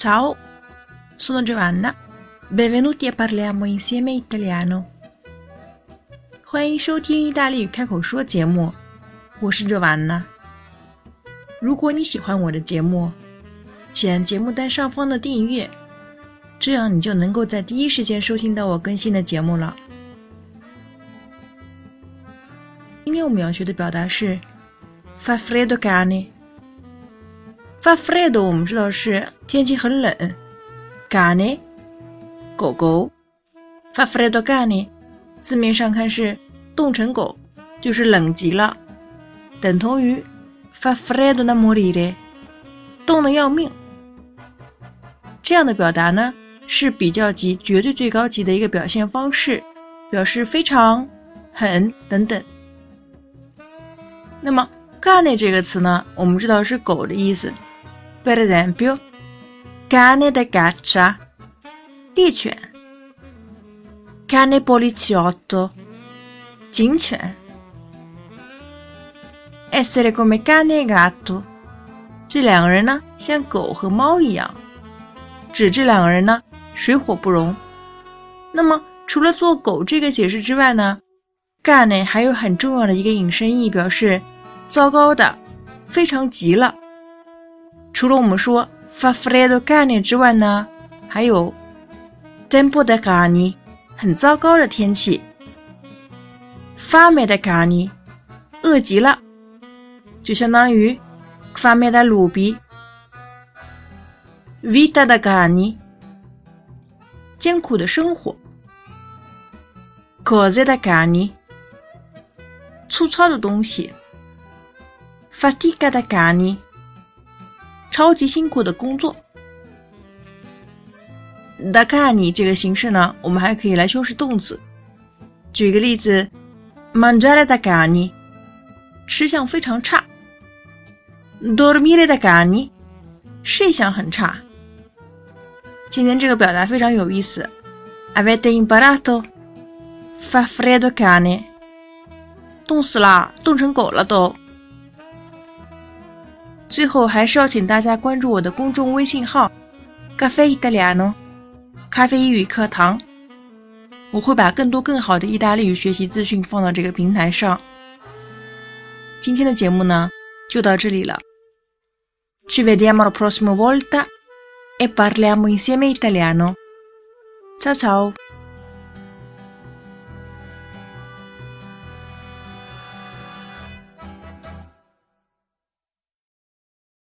Ciao, sono Giovanna. Benvenuti a parliamo insieme italiano. 欢迎收听意大利语开口说节目，我是 Giovanna。如果你喜欢我的节目，请按节目单上方的订阅，这样你就能够在第一时间收听到我更新的节目了。今天我们要学的表达是 “fa freddo cane”。Fa freddo 我们知道是天气很冷，cane 狗狗，fa freddo cane 字面上看是冻成狗，就是冷极了，等同于 fa freddo da morire，冻得要命。这样的表达呢是比较级绝对最高级的一个表现方式，表示非常、很等等。那么 cane 这个词呢，我们知道是狗的意思。Per esempio, cane da caccia, 猎犬；cane poliziotto, 警犬；essere come cane e gatto，这两个人呢像狗和猫一样，指这两个人呢水火不容。那么除了做狗这个解释之外呢，cane 还有很重要的一个引申义，表示糟糕的，非常急了。除了我们说 fa freddo cane 之外呢，还有 tempo da cane 很糟糕的天气，fame da cane 饿极了，就相当于 fame da lupi，vita da cane 艰苦的生活，cose da cane 粗糙的东西，fatica da cane。超级辛苦的工作。da cani 这个形式呢，我们还可以来修饰动词。举个例子，mangiare da cani，吃相非常差；dormire da cani，睡相很差。今天这个表达非常有意思，avete imparato fa freddo cane，冻死啦，冻成狗了都。最后还是要请大家关注我的公众微信号“咖啡意大利诺”，咖啡英语课堂。我会把更多更好的意大利语学习资讯放到这个平台上。今天的节目呢，就到这里了。Ci vediamo la prossima volta e parliamo insieme italiano. Ciao ciao.